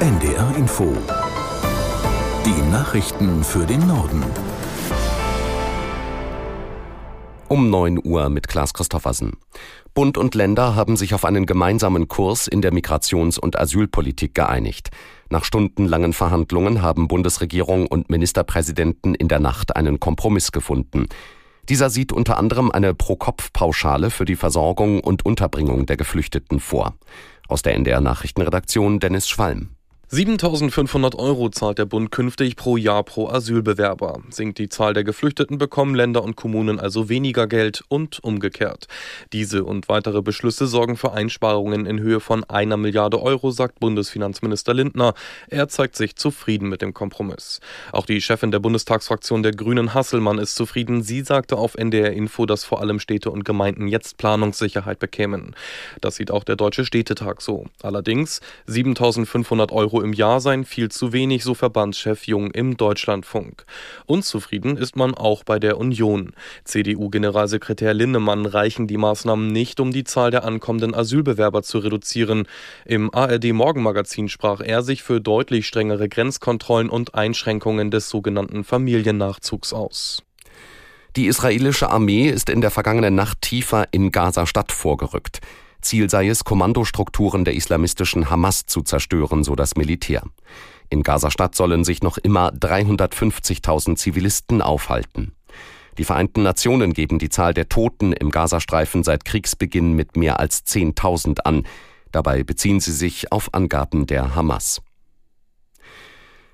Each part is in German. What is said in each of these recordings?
NDR Info. Die Nachrichten für den Norden. Um 9 Uhr mit Klaas Christoffersen. Bund und Länder haben sich auf einen gemeinsamen Kurs in der Migrations- und Asylpolitik geeinigt. Nach stundenlangen Verhandlungen haben Bundesregierung und Ministerpräsidenten in der Nacht einen Kompromiss gefunden. Dieser sieht unter anderem eine Pro-Kopf-Pauschale für die Versorgung und Unterbringung der Geflüchteten vor. Aus der NDR Nachrichtenredaktion Dennis Schwalm. 7500 Euro zahlt der Bund künftig pro Jahr pro Asylbewerber. Sinkt die Zahl der Geflüchteten, bekommen Länder und Kommunen also weniger Geld und umgekehrt. Diese und weitere Beschlüsse sorgen für Einsparungen in Höhe von einer Milliarde Euro, sagt Bundesfinanzminister Lindner. Er zeigt sich zufrieden mit dem Kompromiss. Auch die Chefin der Bundestagsfraktion der Grünen Hasselmann ist zufrieden. Sie sagte auf NDR Info, dass vor allem Städte und Gemeinden jetzt Planungssicherheit bekämen. Das sieht auch der Deutsche Städtetag so. Allerdings 7500 Euro im Jahr seien viel zu wenig, so Verbandschef Jung im Deutschlandfunk. Unzufrieden ist man auch bei der Union. CDU-Generalsekretär Linnemann reichen die Maßnahmen nicht, um die Zahl der ankommenden Asylbewerber zu reduzieren. Im ARD-Morgenmagazin sprach er sich für deutlich strengere Grenzkontrollen und Einschränkungen des sogenannten Familiennachzugs aus. Die israelische Armee ist in der vergangenen Nacht tiefer in Gaza-Stadt vorgerückt. Ziel sei es, Kommandostrukturen der islamistischen Hamas zu zerstören, so das Militär. In Gazastadt sollen sich noch immer 350.000 Zivilisten aufhalten. Die Vereinten Nationen geben die Zahl der Toten im Gazastreifen seit Kriegsbeginn mit mehr als 10.000 an. Dabei beziehen sie sich auf Angaben der Hamas.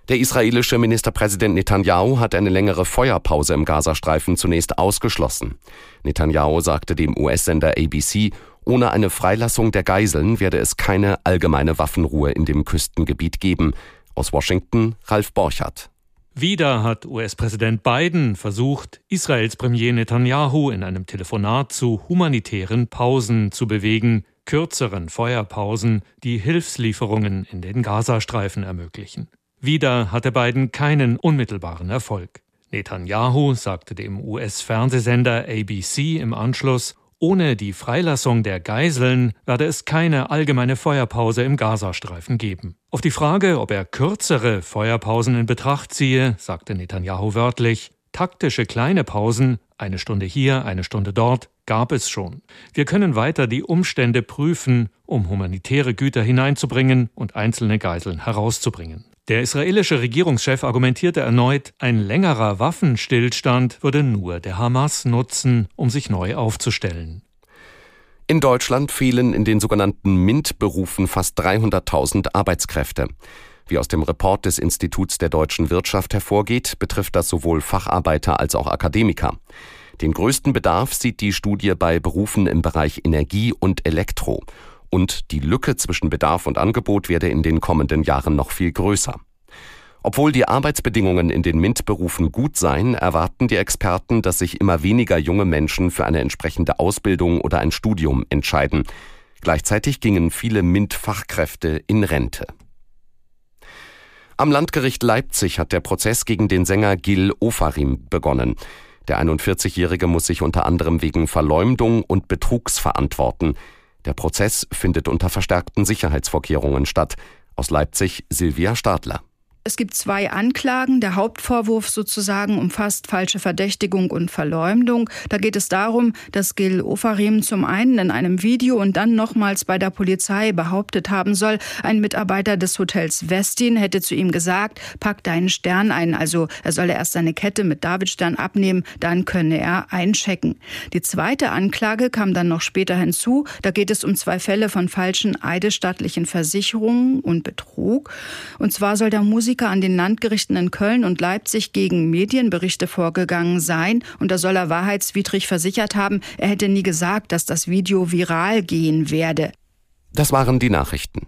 Der israelische Ministerpräsident Netanyahu hat eine längere Feuerpause im Gazastreifen zunächst ausgeschlossen. Netanyahu sagte dem US-Sender ABC, ohne eine Freilassung der Geiseln werde es keine allgemeine Waffenruhe in dem Küstengebiet geben. Aus Washington Ralf Borchardt. Wieder hat US-Präsident Biden versucht, Israels Premier Netanyahu in einem Telefonat zu humanitären Pausen zu bewegen, kürzeren Feuerpausen, die Hilfslieferungen in den Gazastreifen ermöglichen. Wieder hatte Biden keinen unmittelbaren Erfolg. Netanyahu sagte dem US-Fernsehsender ABC im Anschluss, ohne die Freilassung der Geiseln werde es keine allgemeine Feuerpause im Gazastreifen geben. Auf die Frage, ob er kürzere Feuerpausen in Betracht ziehe, sagte Netanyahu wörtlich, taktische kleine Pausen, eine Stunde hier, eine Stunde dort, gab es schon. Wir können weiter die Umstände prüfen, um humanitäre Güter hineinzubringen und einzelne Geiseln herauszubringen. Der israelische Regierungschef argumentierte erneut, ein längerer Waffenstillstand würde nur der Hamas nutzen, um sich neu aufzustellen. In Deutschland fehlen in den sogenannten MINT-Berufen fast 300.000 Arbeitskräfte. Wie aus dem Report des Instituts der deutschen Wirtschaft hervorgeht, betrifft das sowohl Facharbeiter als auch Akademiker. Den größten Bedarf sieht die Studie bei Berufen im Bereich Energie und Elektro und die Lücke zwischen Bedarf und Angebot werde in den kommenden Jahren noch viel größer. Obwohl die Arbeitsbedingungen in den MINT-Berufen gut seien, erwarten die Experten, dass sich immer weniger junge Menschen für eine entsprechende Ausbildung oder ein Studium entscheiden. Gleichzeitig gingen viele MINT-Fachkräfte in Rente. Am Landgericht Leipzig hat der Prozess gegen den Sänger Gil Ofarim begonnen. Der 41-Jährige muss sich unter anderem wegen Verleumdung und Betrugs verantworten. Der Prozess findet unter verstärkten Sicherheitsvorkehrungen statt. Aus Leipzig Silvia Stadler. Es gibt zwei Anklagen. Der Hauptvorwurf sozusagen umfasst falsche Verdächtigung und Verleumdung. Da geht es darum, dass Gil Ofarim zum einen in einem Video und dann nochmals bei der Polizei behauptet haben soll, ein Mitarbeiter des Hotels Westin hätte zu ihm gesagt, pack deinen Stern ein. Also er solle erst seine Kette mit Davidstern abnehmen, dann könne er einchecken. Die zweite Anklage kam dann noch später hinzu. Da geht es um zwei Fälle von falschen eidesstattlichen Versicherungen und Betrug. Und zwar soll der Musiker Musiker an den Landgerichten in Köln und Leipzig gegen Medienberichte vorgegangen sein. Und da soll er wahrheitswidrig versichert haben, er hätte nie gesagt, dass das Video viral gehen werde. Das waren die Nachrichten.